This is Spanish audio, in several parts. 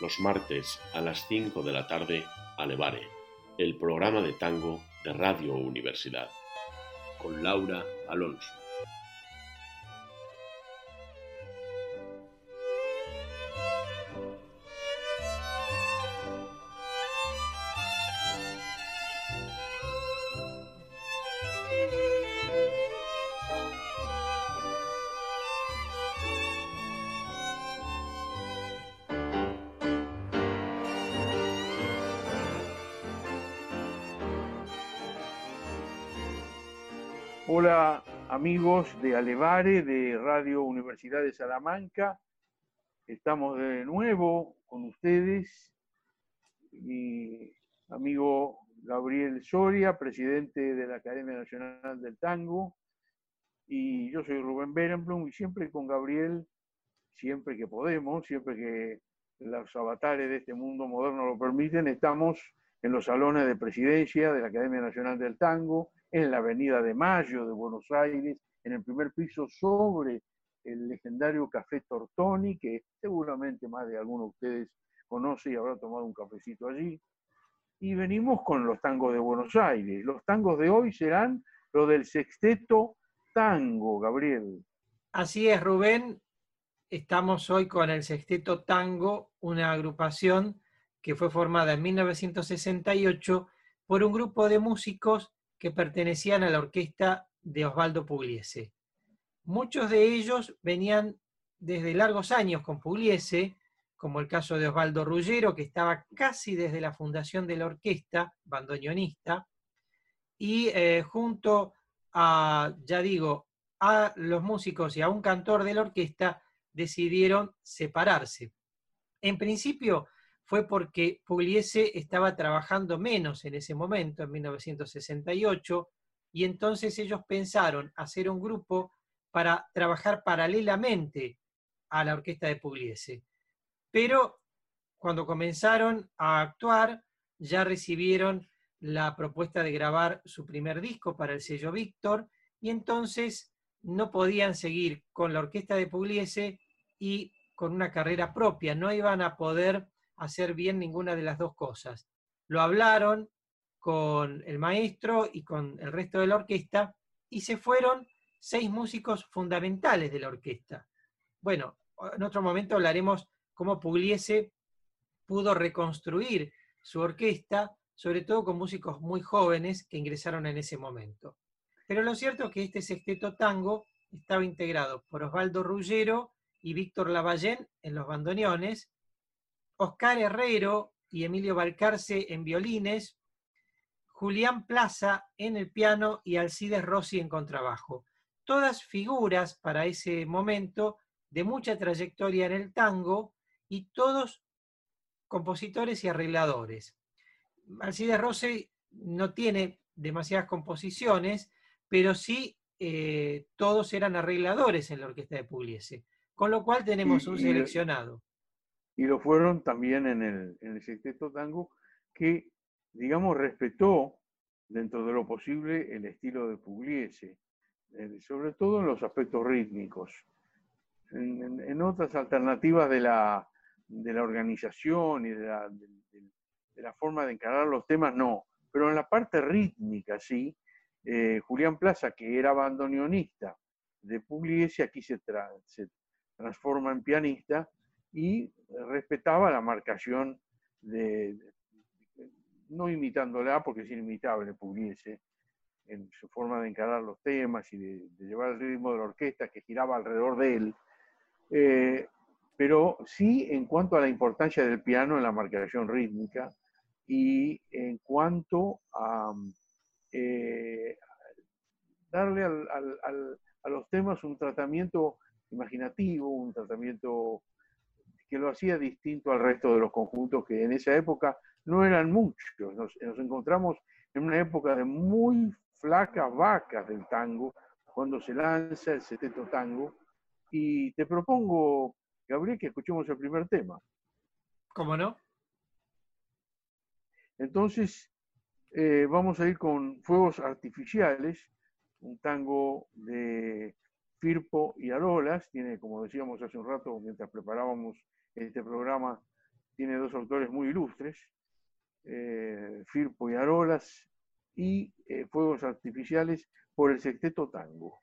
Los martes a las 5 de la tarde Alevare, el programa de tango de Radio Universidad, con Laura Alonso. Hola amigos de Alevare, de Radio Universidad de Salamanca. Estamos de nuevo con ustedes. Mi amigo Gabriel Soria, presidente de la Academia Nacional del Tango. Y yo soy Rubén Berenblum y siempre con Gabriel, siempre que podemos, siempre que los avatares de este mundo moderno lo permiten, estamos en los salones de presidencia de la Academia Nacional del Tango, en la Avenida de Mayo de Buenos Aires, en el primer piso sobre el legendario Café Tortoni, que seguramente más de alguno de ustedes conoce y habrá tomado un cafecito allí. Y venimos con los tangos de Buenos Aires. Los tangos de hoy serán los del sexteto tango, Gabriel. Así es, Rubén. Estamos hoy con el Sexteto Tango, una agrupación que fue formada en 1968 por un grupo de músicos pertenecían a la orquesta de Osvaldo Pugliese. Muchos de ellos venían desde largos años con Pugliese, como el caso de Osvaldo Ruggero, que estaba casi desde la fundación de la orquesta, bandoneonista, y eh, junto a, ya digo, a los músicos y a un cantor de la orquesta, decidieron separarse. En principio, fue porque Pugliese estaba trabajando menos en ese momento, en 1968, y entonces ellos pensaron hacer un grupo para trabajar paralelamente a la orquesta de Pugliese. Pero cuando comenzaron a actuar, ya recibieron la propuesta de grabar su primer disco para el sello Víctor, y entonces no podían seguir con la orquesta de Pugliese y con una carrera propia, no iban a poder hacer bien ninguna de las dos cosas. Lo hablaron con el maestro y con el resto de la orquesta y se fueron seis músicos fundamentales de la orquesta. Bueno, en otro momento hablaremos cómo Pugliese pudo reconstruir su orquesta, sobre todo con músicos muy jóvenes que ingresaron en ese momento. Pero lo cierto es que este sexteto tango estaba integrado por Osvaldo Ruggero y Víctor Lavallén en los bandoneones, Oscar Herrero y Emilio Balcarce en violines, Julián Plaza en el piano y Alcides Rossi en contrabajo. Todas figuras para ese momento de mucha trayectoria en el tango y todos compositores y arregladores. Alcides Rossi no tiene demasiadas composiciones, pero sí eh, todos eran arregladores en la orquesta de Pugliese, con lo cual tenemos un seleccionado y lo fueron también en el, en el sexteto tango, que, digamos, respetó dentro de lo posible el estilo de Pugliese, eh, sobre todo en los aspectos rítmicos. En, otras alternativas de la, de la organización y de la, forma de encarar los temas, no. Pero en la parte rítmica, sí, eh, Julián Plaza, que era bandoneonista de Pugliese, aquí se transforma en pianista y respetaba la marcación de, no imitándola porque es inimitable Pugliese en su forma de encarar los temas y de, llevar el ritmo de la orquesta que giraba alrededor de él, eh, pero sí en cuanto a la importancia del piano en la marcación rítmica y en cuanto a eh, darle a los temas un tratamiento imaginativo, un tratamiento que lo hacía distinto al resto de los conjuntos que en esa época no eran muchos. Nos, encontramos en una época de muy flacas vacas del tango, cuando se lanza el seteto tango. Y te propongo, Gabriel, que escuchemos el primer tema. ¿Cómo no? Entonces, eh, vamos a ir con Fuegos Artificiales, un tango de Firpo y Arolas. Tiene, como decíamos hace un rato, mientras preparábamos este programa, tiene dos autores muy ilustres, eh, Firpo y Arolas, y eh, Fuegos Artificiales por el Sexteto Tango.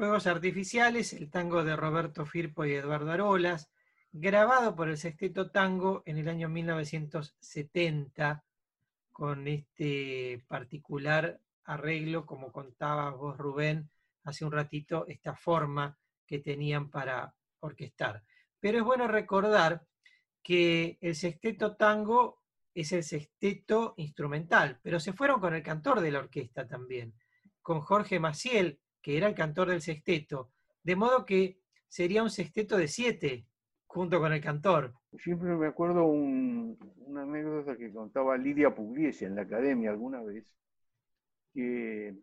Fuegos Artificiales, el tango de Roberto Firpo y Eduardo Arolas, grabado por el Sexteto Tango en el año 1970, con este particular arreglo, como contaba vos Rubén hace un ratito, esta forma que tenían para orquestar. Pero es bueno recordar que el Sexteto Tango es el sexteto instrumental, pero se fueron con el cantor de la orquesta también, con Jorge Maciel, que era el cantor del sexteto, de modo que sería un sexteto de siete junto con el cantor. Siempre me acuerdo una anécdota que contaba Lidia Pugliese en la academia alguna vez, que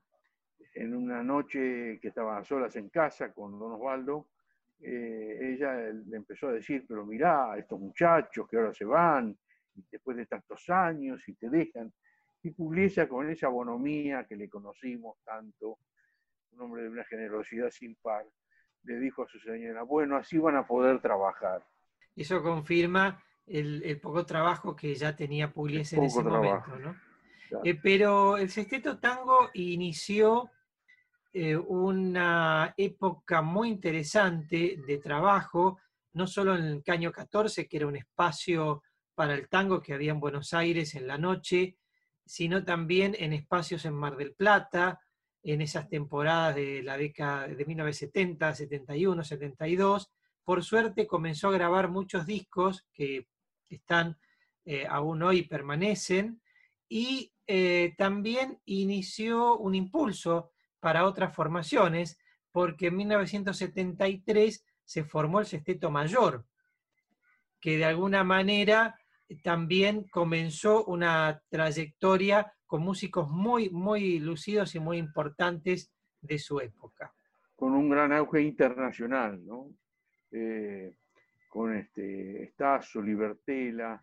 en una noche que estaban solas en casa con don Osvaldo, eh, ella le empezó a decir, pero mirá, estos muchachos que ahora se van, después de tantos años y te dejan. Y Pugliese con esa bonomía que le conocimos tanto, un hombre de una generosidad sin par, le dijo a su señora, bueno, así van a poder trabajar. Eso confirma el, poco trabajo que ya tenía Pugliese en ese momento, ¿no? Eh, pero el sexteto tango inició eh, una época muy interesante de trabajo, no solo en el Caño 14, que era un espacio para el tango que había en Buenos Aires en la noche, sino también en espacios en Mar del Plata, en esas temporadas de la década de 1970, 71, 72. Por suerte comenzó a grabar muchos discos que están eh, aún hoy permanecen y eh, también inició un impulso para otras formaciones porque en 1973 se formó el Sexteto Mayor, que de alguna manera también comenzó una trayectoria con músicos muy, muy lucidos y muy importantes de su época. Con un gran auge internacional, ¿no? Eh, con este Estazo, Libertela,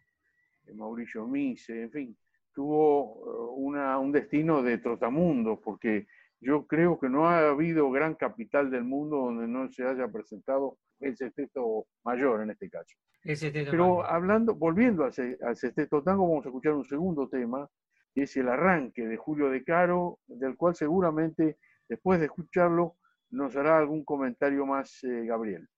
eh, Mauricio Mise, en fin, tuvo eh, un destino de trotamundo, porque yo creo que no ha habido gran capital del mundo donde no se haya presentado el sexteto mayor en este caso. Pero hablando, volviendo al, al sexteto tango, vamos a escuchar un segundo tema, es el arranque de Julio de Caro, del cual seguramente después de escucharlo nos hará algún comentario más eh, Gabriel.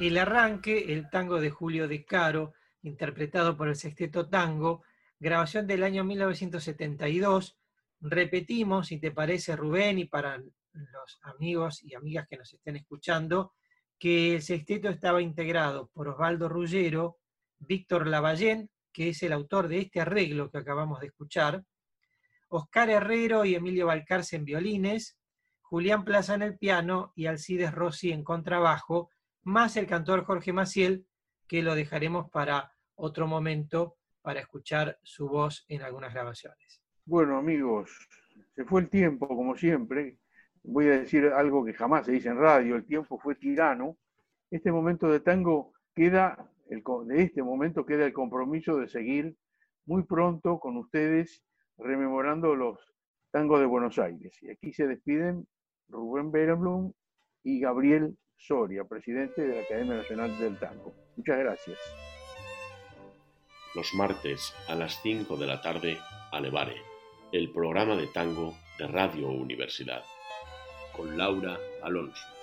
El arranque, el tango de Julio De Caro, interpretado por el Sexteto Tango, grabación del año 1972. Repetimos, si te parece, Rubén, y para los amigos y amigas que nos estén escuchando, que el sexteto estaba integrado por Osvaldo Ruggero, Víctor Lavallén, que es el autor de este arreglo que acabamos de escuchar, Oscar Herrero y Emilio Balcarce en violines, Julián Plaza en el piano y Alcides Rossi en contrabajo, más el cantor Jorge Maciel, que lo dejaremos para otro momento para escuchar su voz en algunas grabaciones. Bueno, amigos, se fue el tiempo, como siempre. Voy a decir algo que jamás se dice en radio, el tiempo fue tirano. Este momento de tango queda, el, de este momento queda el compromiso de seguir muy pronto con ustedes rememorando los tangos de Buenos Aires. Y aquí se despiden Rubén Berenblum y Gabriel Soria, presidente de la Academia Nacional del Tango. Muchas gracias. Los martes a las 5 de la tarde, Alevare, el programa de tango de Radio Universidad, con Laura Alonso.